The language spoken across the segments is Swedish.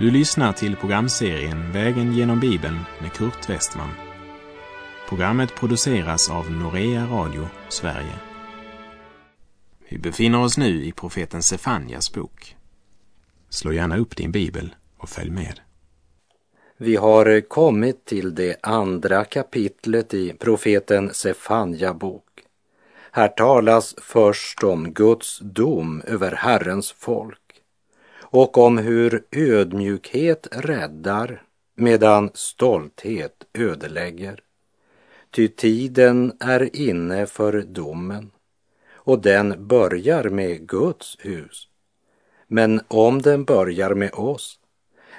Du lyssnar till programserien Vägen genom Bibeln med Kurt Westman. Programmet produceras av Norea Radio Sverige. Vi befinner oss nu i profeten Sefanjas bok. Slå gärna upp din bibel och följ med. Vi har kommit till det andra kapitlet i profeten Sefanja bok. Här talas först om Guds dom över Herrens folk och om hur ödmjukhet räddar medan stolthet ödelägger. Ty tiden är inne för domen och den börjar med Guds hus. Men om den börjar med oss,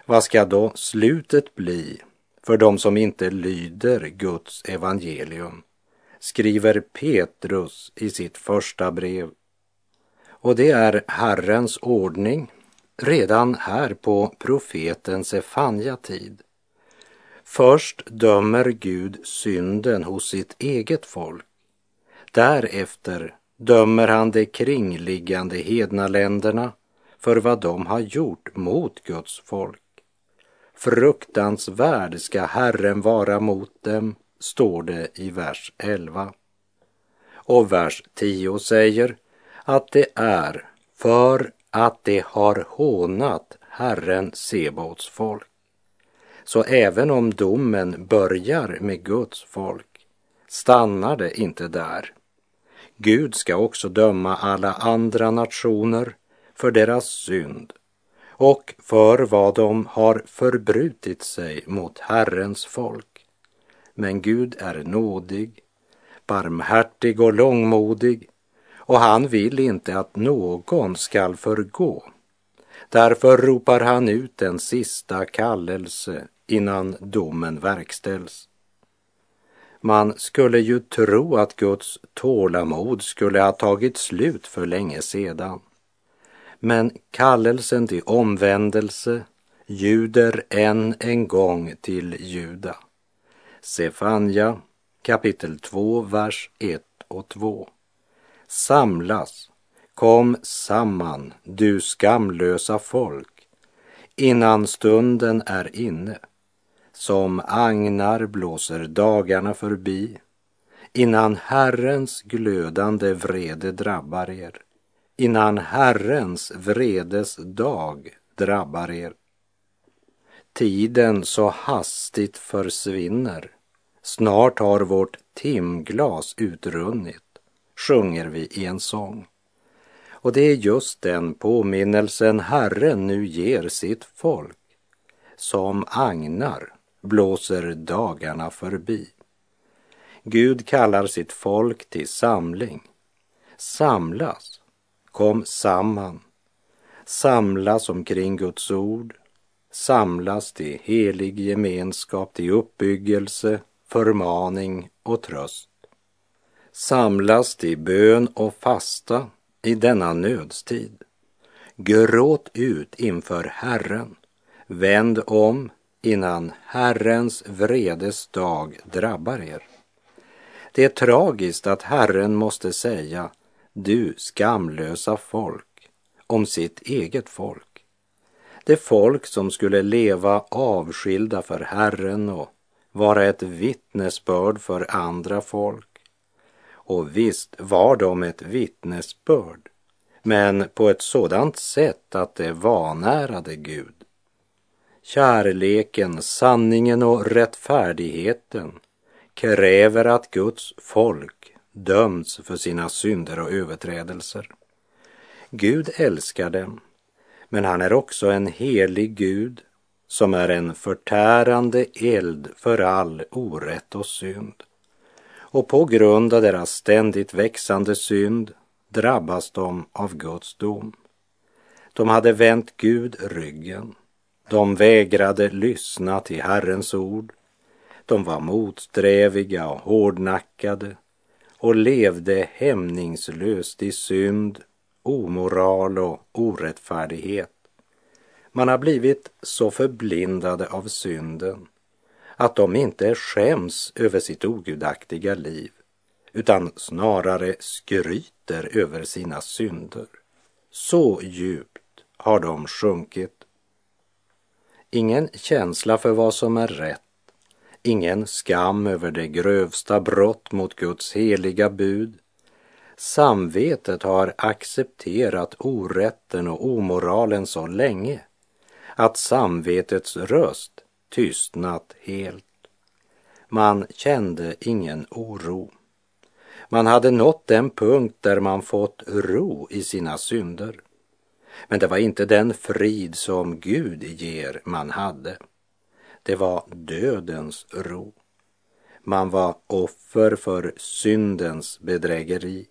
vad ska då slutet bli för dem som inte lyder Guds evangelium? skriver Petrus i sitt första brev. Och det är Herrens ordning redan här på profeten Sefanja tid. Först dömer Gud synden hos sitt eget folk. Därefter dömer han de kringliggande hednaländerna för vad de har gjort mot Guds folk. Fruktansvärd ska Herren vara mot dem, står det i vers 11. Och vers 10 säger att det är för att de har hånat Herren Sebaots folk. Så även om domen börjar med Guds folk stannar det inte där. Gud ska också döma alla andra nationer för deras synd och för vad de har förbrutit sig mot Herrens folk. Men Gud är nådig, barmhärtig och långmodig och han vill inte att någon skall förgå. Därför ropar han ut en sista kallelse innan domen verkställs. Man skulle ju tro att Guds tålamod skulle ha tagit slut för länge sedan. Men kallelsen till omvändelse ljuder än en gång till Juda. Sefanja kapitel 2, vers 1 och 2. Samlas, kom samman, du skamlösa folk, innan stunden är inne. Som agnar blåser dagarna förbi, innan Herrens glödande vrede drabbar er, innan Herrens vredes dag drabbar er. Tiden så hastigt försvinner, snart har vårt timglas utrunnit sjunger vi i en sång. Och det är just den påminnelsen Herren nu ger sitt folk. Som agnar blåser dagarna förbi. Gud kallar sitt folk till samling. Samlas, kom samman. Samlas omkring Guds ord. Samlas till helig gemenskap, till uppbyggelse, förmaning och tröst samlas till bön och fasta i denna nödstid. Gråt ut inför Herren, vänd om innan Herrens vredes dag drabbar er. Det är tragiskt att Herren måste säga du skamlösa folk om sitt eget folk. Det folk som skulle leva avskilda för Herren och vara ett vittnesbörd för andra folk och visst var de ett vittnesbörd, men på ett sådant sätt att det vanärade Gud. Kärleken, sanningen och rättfärdigheten kräver att Guds folk döms för sina synder och överträdelser. Gud älskar dem, men han är också en helig Gud som är en förtärande eld för all orätt och synd och på grund av deras ständigt växande synd drabbas de av Guds dom. De hade vänt Gud ryggen. De vägrade lyssna till Herrens ord. De var motsträviga och hårdnackade och levde hämningslöst i synd, omoral och orättfärdighet. Man har blivit så förblindade av synden att de inte skäms över sitt ogudaktiga liv utan snarare skryter över sina synder. Så djupt har de sjunkit. ingen känsla för vad som är rätt, ingen skam över det grövsta brott mot Guds heliga bud. Samvetet har accepterat orätten och omoralen så länge att samvetets röst tystnat helt. Man kände ingen oro. Man hade nått den punkt där man fått ro i sina synder. Men det var inte den frid som Gud ger man hade. Det var dödens ro. Man var offer för syndens bedrägeri.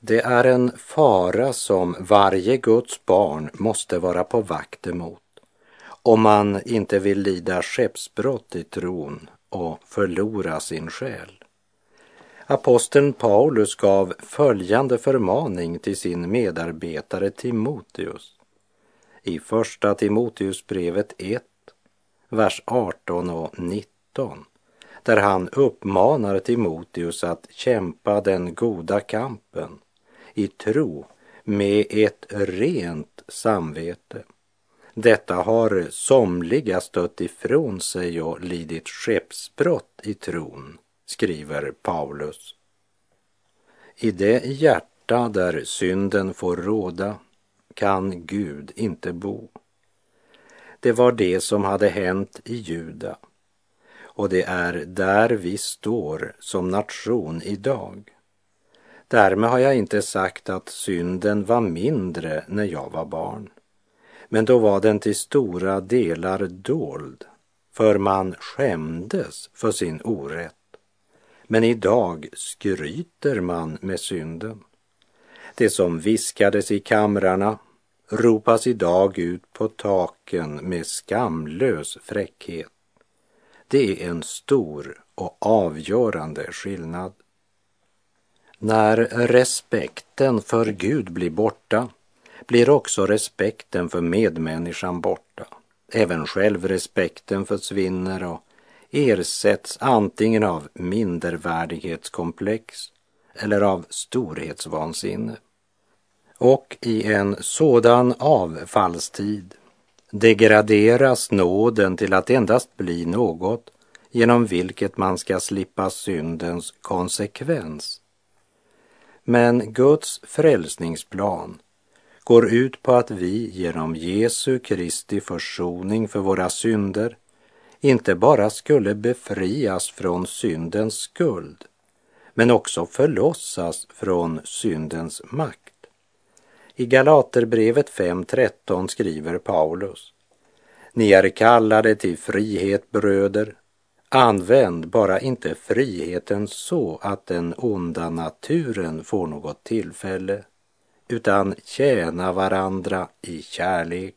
Det är en fara som varje Guds barn måste vara på vakt emot om man inte vill lida skeppsbrott i tron och förlora sin själ. Aposteln Paulus gav följande förmaning till sin medarbetare Timoteus. I första Timoteusbrevet 1, vers 18 och 19, där han uppmanar Timoteus att kämpa den goda kampen i tro med ett rent samvete. Detta har somliga stött ifrån sig och lidit skeppsbrott i tron skriver Paulus. I det hjärta där synden får råda kan Gud inte bo. Det var det som hade hänt i Juda och det är där vi står som nation idag. Därmed har jag inte sagt att synden var mindre när jag var barn. Men då var den till stora delar dold, för man skämdes för sin orätt. Men idag skryter man med synden. Det som viskades i kamrarna ropas idag ut på taken med skamlös fräckhet. Det är en stor och avgörande skillnad. När respekten för Gud blir borta blir också respekten för medmänniskan borta. Även självrespekten försvinner och ersätts antingen av mindervärdighetskomplex eller av storhetsvansinne. Och i en sådan avfallstid degraderas nåden till att endast bli något genom vilket man ska slippa syndens konsekvens. Men Guds frälsningsplan går ut på att vi genom Jesu Kristi försoning för våra synder inte bara skulle befrias från syndens skuld, men också förlossas från syndens makt. I Galaterbrevet 5.13 skriver Paulus Ni är kallade till frihet bröder. Använd bara inte friheten så att den onda naturen får något tillfälle, utan tjäna varandra i kärlek.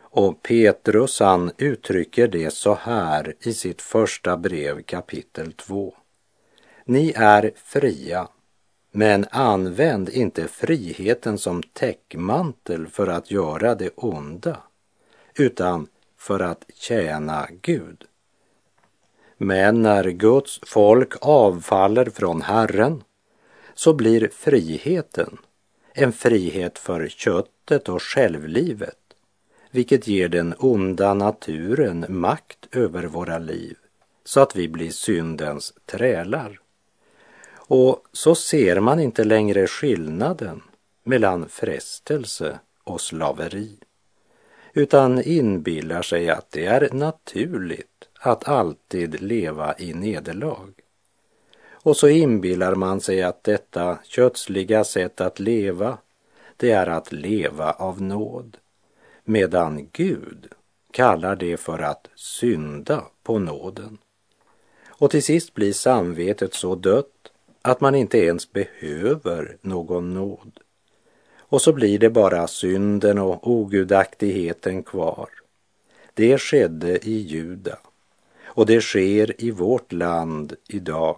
Och Petrus han uttrycker det så här i sitt första brev kapitel 2. Ni är fria, men använd inte friheten som täckmantel för att göra det onda, utan för att tjäna Gud. Men när Guds folk avfaller från Herren så blir friheten en frihet för köttet och självlivet vilket ger den onda naturen makt över våra liv så att vi blir syndens trälar. Och så ser man inte längre skillnaden mellan frestelse och slaveri utan inbillar sig att det är naturligt att alltid leva i nederlag. Och så inbillar man sig att detta kötsliga sätt att leva, det är att leva av nåd medan Gud kallar det för att synda på nåden. Och till sist blir samvetet så dött att man inte ens behöver någon nåd. Och så blir det bara synden och ogudaktigheten kvar. Det skedde i Juda och det sker i vårt land idag.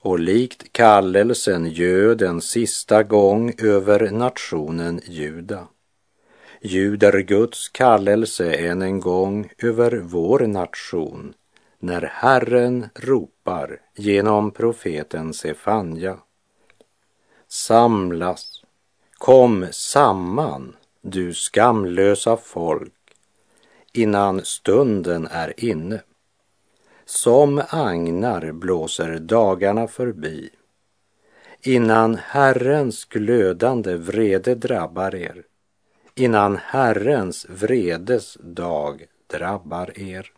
Och likt kallelsen göd en sista gång över nationen Juda ljuder Guds kallelse än en gång över vår nation när Herren ropar genom profeten Sefanja. Samlas, kom samman, du skamlösa folk, innan stunden är inne. Som agnar blåser dagarna förbi innan Herrens glödande vrede drabbar er, innan Herrens vredes dag drabbar er.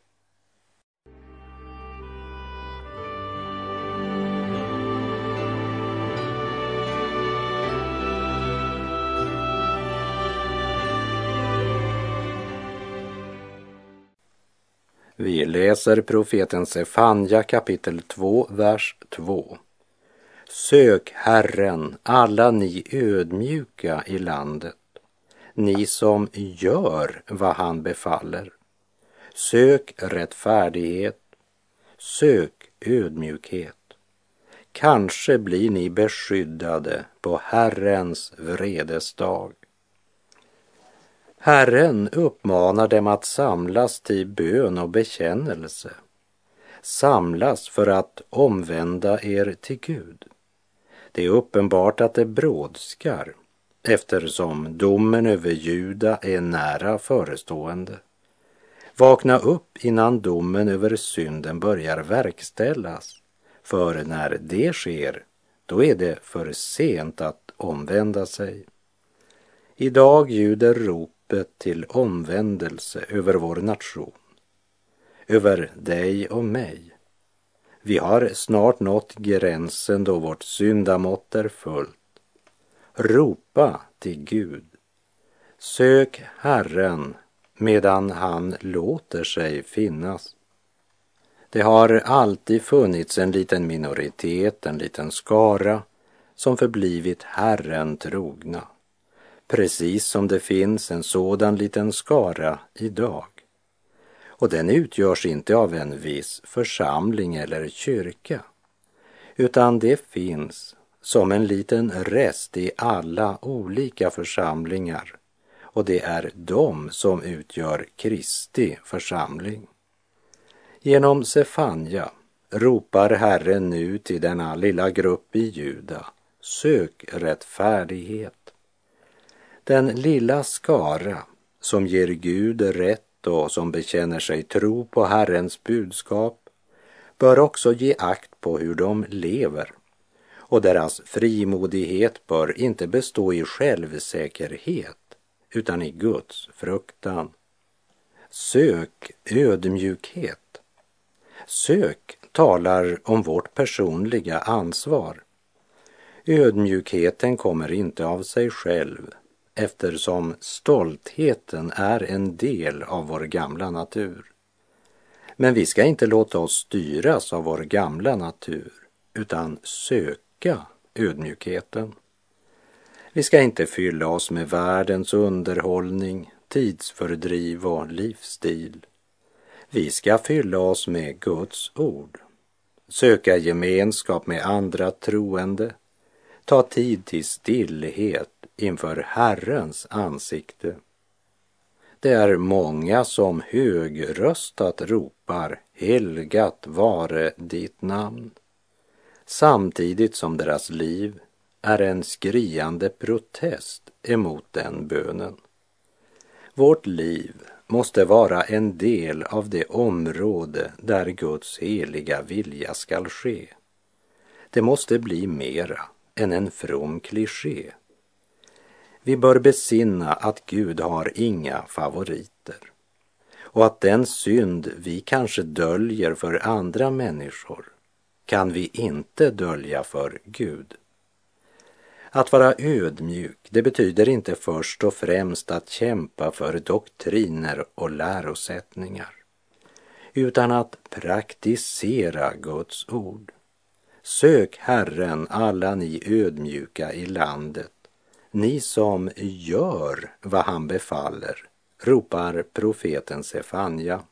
Vi läser profeten Sefanja kapitel 2, vers 2. Sök Herren, alla ni ödmjuka i landet, ni som gör vad han befaller. Sök rättfärdighet, sök ödmjukhet. Kanske blir ni beskyddade på Herrens vredesdag. Herren uppmanar dem att samlas till bön och bekännelse. Samlas för att omvända er till Gud. Det är uppenbart att det brådskar eftersom domen över Juda är nära förestående. Vakna upp innan domen över synden börjar verkställas, för när det sker, då är det för sent att omvända sig. Idag ljuder rop ropet till omvändelse över vår nation, över dig och mig. Vi har snart nått gränsen då vårt syndamått är fullt. Ropa till Gud. Sök Herren medan han låter sig finnas. Det har alltid funnits en liten minoritet, en liten skara som förblivit Herren trogna. Precis som det finns en sådan liten skara idag. Och den utgörs inte av en viss församling eller kyrka, utan det finns som en liten rest i alla olika församlingar och det är de som utgör Kristi församling. Genom Sefanja ropar Herren nu till denna lilla grupp i Juda, sök rättfärdighet. Den lilla skara som ger Gud rätt och som bekänner sig tro på Herrens budskap bör också ge akt på hur de lever och deras frimodighet bör inte bestå i självsäkerhet utan i Guds fruktan. Sök ödmjukhet. Sök talar om vårt personliga ansvar. Ödmjukheten kommer inte av sig själv eftersom stoltheten är en del av vår gamla natur. Men vi ska inte låta oss styras av vår gamla natur utan söka ödmjukheten. Vi ska inte fylla oss med världens underhållning, tidsfördriv och livsstil. Vi ska fylla oss med Guds ord, söka gemenskap med andra troende, ta tid till stillhet inför Herrens ansikte. Det är många som högröstat ropar helgat vare ditt namn samtidigt som deras liv är en skriande protest emot den bönen. Vårt liv måste vara en del av det område där Guds heliga vilja skall ske. Det måste bli mera än en from kliché. Vi bör besinna att Gud har inga favoriter och att den synd vi kanske döljer för andra människor kan vi inte dölja för Gud. Att vara ödmjuk, det betyder inte först och främst att kämpa för doktriner och lärosättningar, utan att praktisera Guds ord. Sök Herren, alla ni ödmjuka i landet, ni som gör vad han befaller, ropar profeten Sefanja.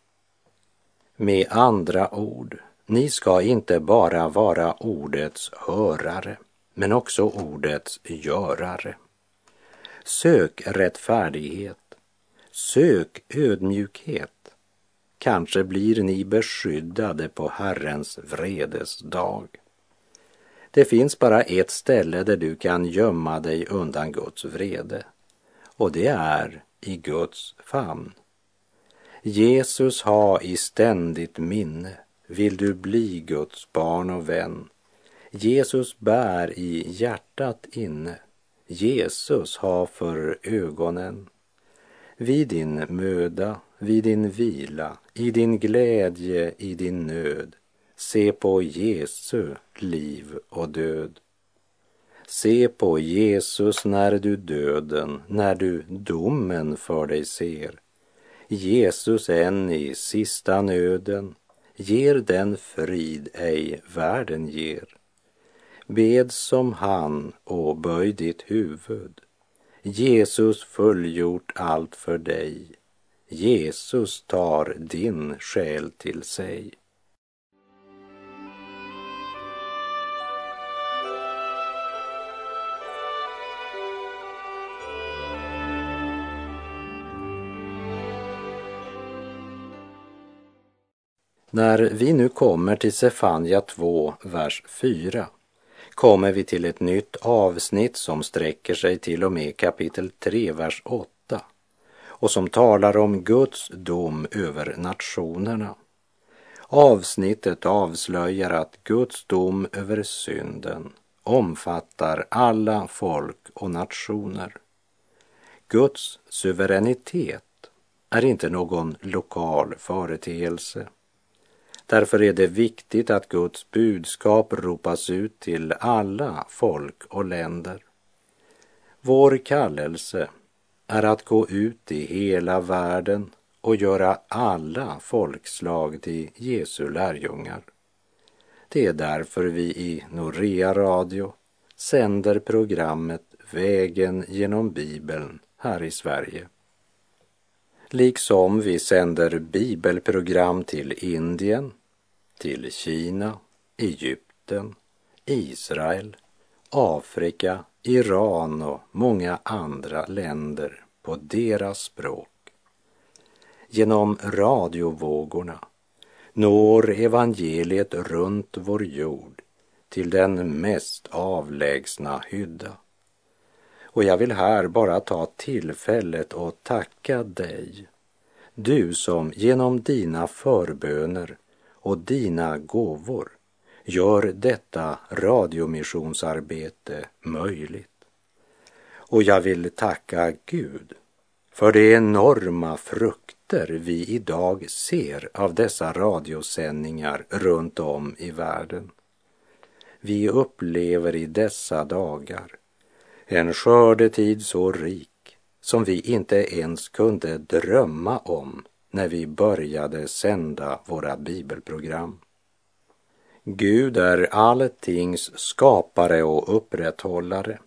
Med andra ord, ni ska inte bara vara ordets hörare, men också ordets görare. Sök rättfärdighet, sök ödmjukhet. Kanske blir ni beskyddade på Herrens vredesdag. Det finns bara ett ställe där du kan gömma dig undan Guds vrede och det är i Guds famn. Jesus ha i ständigt minne, vill du bli Guds barn och vän. Jesus bär i hjärtat inne, Jesus ha för ögonen. Vid din möda, vid din vila, i din glädje, i din nöd, se på Jesu liv och död. Se på Jesus när du döden, när du domen för dig ser. Jesus än i sista nöden ger den frid ej världen ger. Bed som han och böj ditt huvud. Jesus fullgjort allt för dig. Jesus tar din själ till sig. När vi nu kommer till Sefania 2, vers 4 kommer vi till ett nytt avsnitt som sträcker sig till och med kapitel 3, vers 8 och som talar om Guds dom över nationerna. Avsnittet avslöjar att Guds dom över synden omfattar alla folk och nationer. Guds suveränitet är inte någon lokal företeelse. Därför är det viktigt att Guds budskap ropas ut till alla folk och länder. Vår kallelse är att gå ut i hela världen och göra alla folkslag till Jesu lärjungar. Det är därför vi i Norea Radio sänder programmet Vägen genom Bibeln här i Sverige. Liksom vi sänder bibelprogram till Indien, till Kina, Egypten, Israel, Afrika, Iran och många andra länder på deras språk. Genom radiovågorna når evangeliet runt vår jord till den mest avlägsna hydda. Och jag vill här bara ta tillfället och tacka dig, du som genom dina förböner och dina gåvor gör detta radiomissionsarbete möjligt. Och jag vill tacka Gud för de enorma frukter vi idag ser av dessa radiosändningar runt om i världen. Vi upplever i dessa dagar en skördetid så rik som vi inte ens kunde drömma om när vi började sända våra bibelprogram. Gud är alltings skapare och upprätthållare.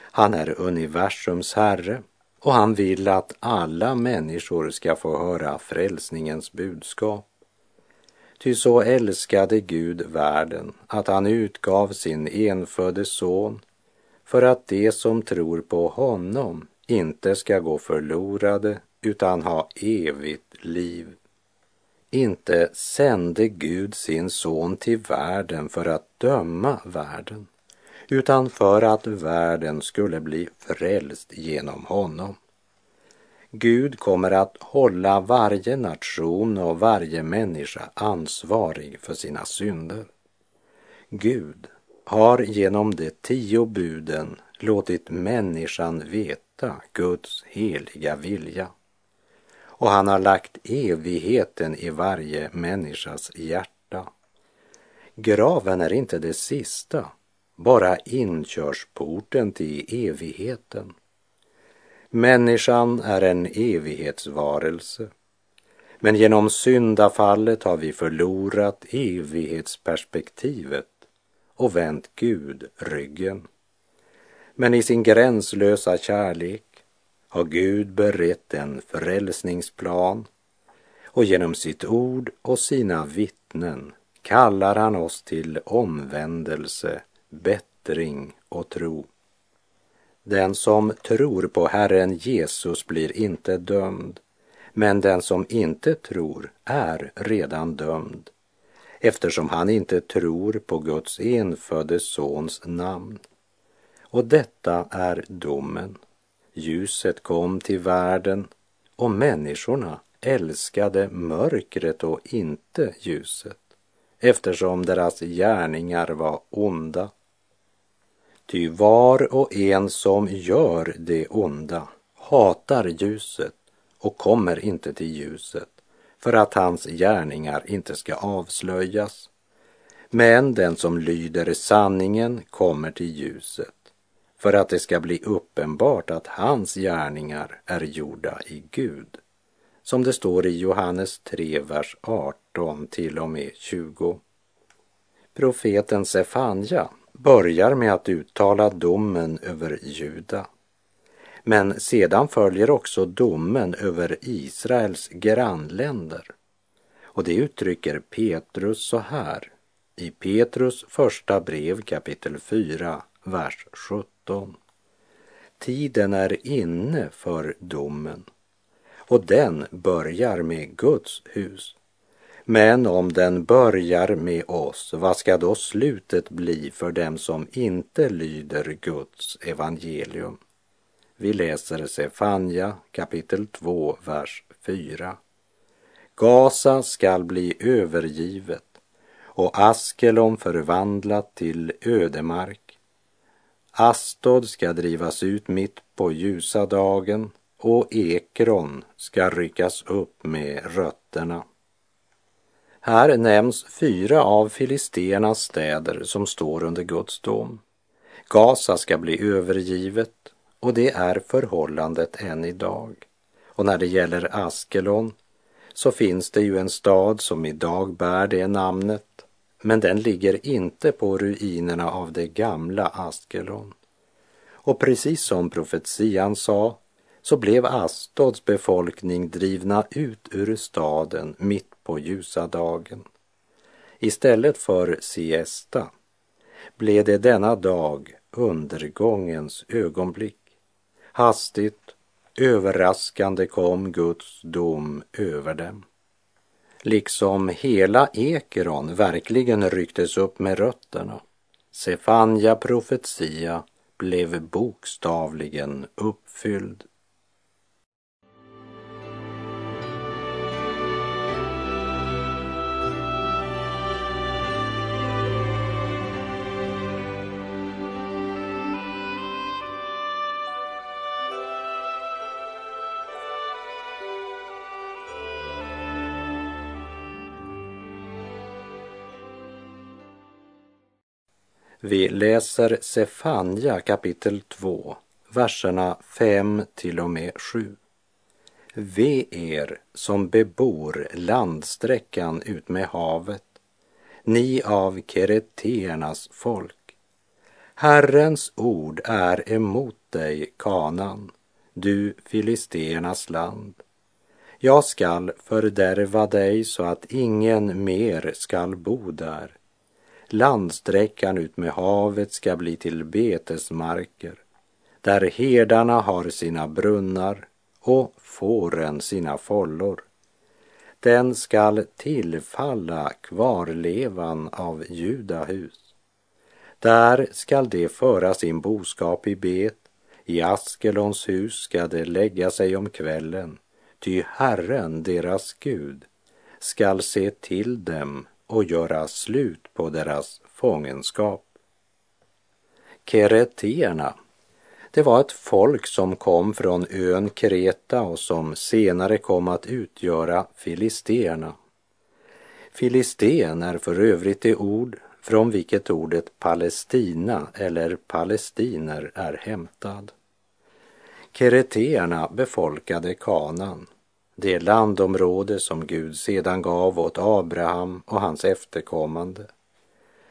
Han är universums herre och han vill att alla människor ska få höra frälsningens budskap. Ty så älskade Gud världen att han utgav sin enfödde son för att de som tror på honom inte ska gå förlorade utan ha evigt liv. Inte sände Gud sin son till världen för att döma världen, utan för att världen skulle bli frälst genom honom. Gud kommer att hålla varje nation och varje människa ansvarig för sina synder. Gud har genom de tio buden låtit människan veta Guds heliga vilja och han har lagt evigheten i varje människas hjärta. Graven är inte det sista, bara inkörsporten till evigheten. Människan är en evighetsvarelse, men genom syndafallet har vi förlorat evighetsperspektivet och vänt Gud ryggen. Men i sin gränslösa kärlek har Gud berett en frälsningsplan och genom sitt ord och sina vittnen kallar han oss till omvändelse, bättring och tro. Den som tror på Herren Jesus blir inte dömd, men den som inte tror är redan dömd eftersom han inte tror på Guds enfödde Sons namn. Och detta är domen. Ljuset kom till världen och människorna älskade mörkret och inte ljuset eftersom deras gärningar var onda. Ty var och en som gör det onda hatar ljuset och kommer inte till ljuset för att hans gärningar inte ska avslöjas. Men den som lyder sanningen kommer till ljuset för att det ska bli uppenbart att hans gärningar är gjorda i Gud. Som det står i Johannes 3, vers 18 till och med 20. Profeten Sefanja börjar med att uttala domen över Juda. Men sedan följer också domen över Israels grannländer. Och det uttrycker Petrus så här i Petrus första brev kapitel 4, vers 17. Tiden är inne för domen och den börjar med Guds hus. Men om den börjar med oss, vad ska då slutet bli för dem som inte lyder Guds evangelium? Vi läser Sefanja kapitel 2, vers 4. Gaza skall bli övergivet och Askelon förvandlat till ödemark. Astod ska drivas ut mitt på ljusa dagen och Ekron ska ryckas upp med rötterna. Här nämns fyra av filisternas städer som står under Guds dom. Gaza ska bli övergivet och det är förhållandet än idag. Och när det gäller Askelon så finns det ju en stad som idag bär det namnet, men den ligger inte på ruinerna av det gamla Askelon. Och precis som profetian sa så blev Astods befolkning drivna ut ur staden mitt på ljusa dagen. Istället för siesta blev det denna dag undergångens ögonblick. Hastigt, överraskande kom Guds dom över dem. Liksom hela Ekeron verkligen rycktes upp med rötterna. Sefanja profetia blev bokstavligen uppfylld. Vi läser Sefanja kapitel 2, verserna 5 till och med 7. Ve er som bebor landsträckan ut med havet, ni av kereternas folk. Herrens ord är emot dig, kanan, du filisternas land. Jag skall fördärva dig så att ingen mer skall bo där Landsträckan ut med havet ska bli till betesmarker, där herdarna har sina brunnar och fåren sina follor. Den skall tillfalla kvarlevan av judahus. Där skall de föra sin boskap i bet, i Askelons hus ska de lägga sig om kvällen, ty Herren, deras Gud, skall se till dem och göra slut på deras fångenskap. Kereterna, det var ett folk som kom från ön Kreta och som senare kom att utgöra filisterna. Filisten är för övrigt det ord från vilket ordet Palestina eller palestiner är hämtad. Kereterna befolkade Kanan det landområde som Gud sedan gav åt Abraham och hans efterkommande.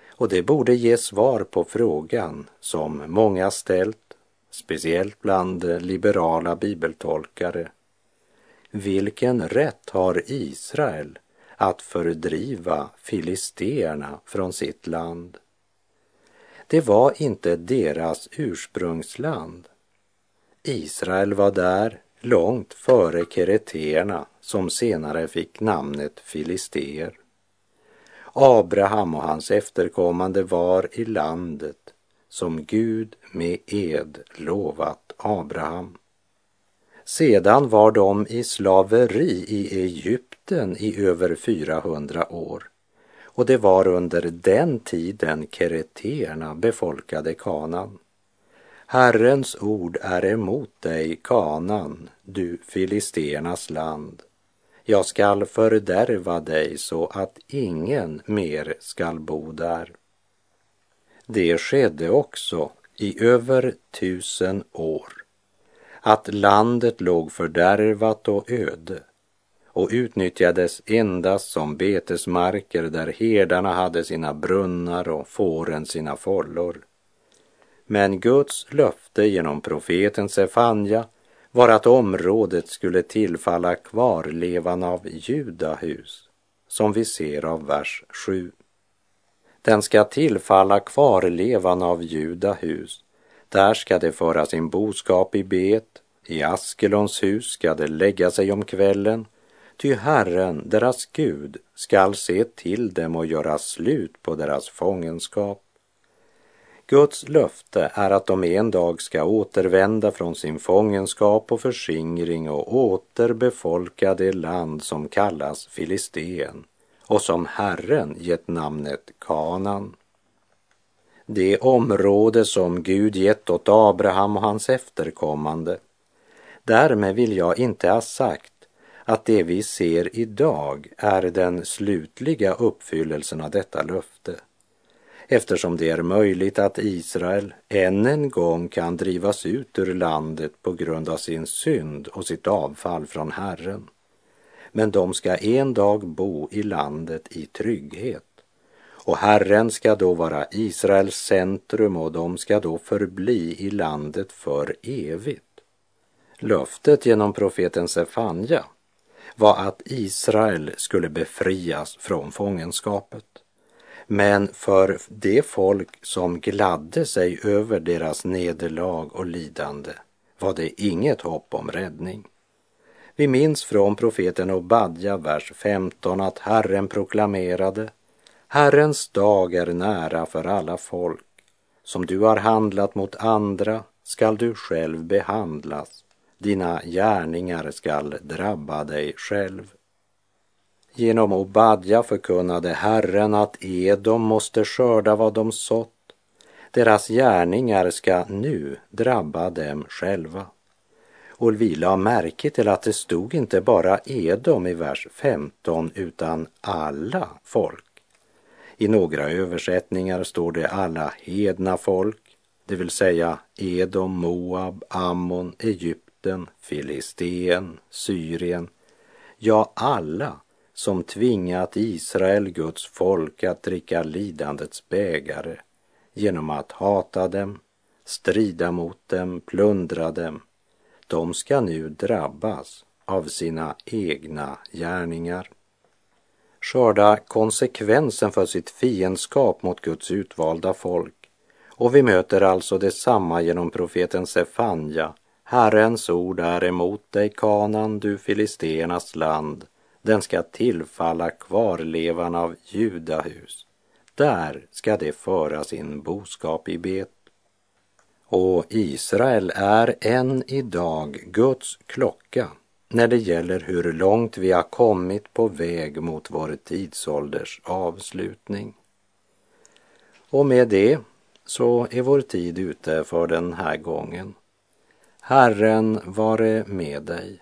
Och det borde ge svar på frågan som många ställt, speciellt bland liberala bibeltolkare. Vilken rätt har Israel att fördriva filisterna från sitt land? Det var inte deras ursprungsland. Israel var där långt före kereterna som senare fick namnet filister. Abraham och hans efterkommande var i landet som Gud med ed lovat Abraham. Sedan var de i slaveri i Egypten i över 400 år och det var under den tiden kereterna befolkade Kanan. Herrens ord är emot dig, Kanan, du filisternas land. Jag skall fördärva dig så att ingen mer skall bo där. Det skedde också i över tusen år att landet låg fördärvat och öde och utnyttjades endast som betesmarker där herdarna hade sina brunnar och fåren sina follor. Men Guds löfte genom profeten Sefanja var att området skulle tillfalla kvarlevan av Judahus, som vi ser av vers 7. Den ska tillfalla kvarlevan av Judahus. Där ska det föra sin boskap i bet, i Askelons hus ska det lägga sig om kvällen, ty Herren, deras Gud, skall se till dem och göra slut på deras fångenskap. Guds löfte är att de en dag ska återvända från sin fångenskap och förskingring och återbefolka det land som kallas Filisteen och som Herren gett namnet Kanan. Det område som Gud gett åt Abraham och hans efterkommande. Därmed vill jag inte ha sagt att det vi ser idag är den slutliga uppfyllelsen av detta löfte eftersom det är möjligt att Israel än en gång kan drivas ut ur landet på grund av sin synd och sitt avfall från Herren. Men de ska en dag bo i landet i trygghet och Herren ska då vara Israels centrum och de ska då förbli i landet för evigt. Löftet genom profeten Sefanja var att Israel skulle befrias från fångenskapet. Men för det folk som gladde sig över deras nederlag och lidande var det inget hopp om räddning. Vi minns från profeten Obadja, vers 15, att Herren proklamerade Herrens dag är nära för alla folk. Som du har handlat mot andra skall du själv behandlas. Dina gärningar skall drabba dig själv. Genom Obadja förkunnade Herren att Edom måste skörda vad de sått. Deras gärningar ska nu drabba dem själva. Och vi la märke till att det stod inte bara Edom i vers 15 utan alla folk. I några översättningar står det alla hedna folk, det vill säga Edom, Moab, Ammon, Egypten, Filisteen, Syrien, ja alla som tvingat Israel, Guds folk, att dricka lidandets bägare genom att hata dem, strida mot dem, plundra dem. De ska nu drabbas av sina egna gärningar. Skörda konsekvensen för sitt fiendskap mot Guds utvalda folk. Och vi möter alltså detsamma genom profeten Sefanja. Herrens ord är emot dig, Kanan, du filisternas land den ska tillfalla kvarlevan av Judahus. Där ska de föra sin boskap i bet. Och Israel är än idag Guds klocka när det gäller hur långt vi har kommit på väg mot vår tidsålders avslutning. Och med det så är vår tid ute för den här gången. Herren vare med dig.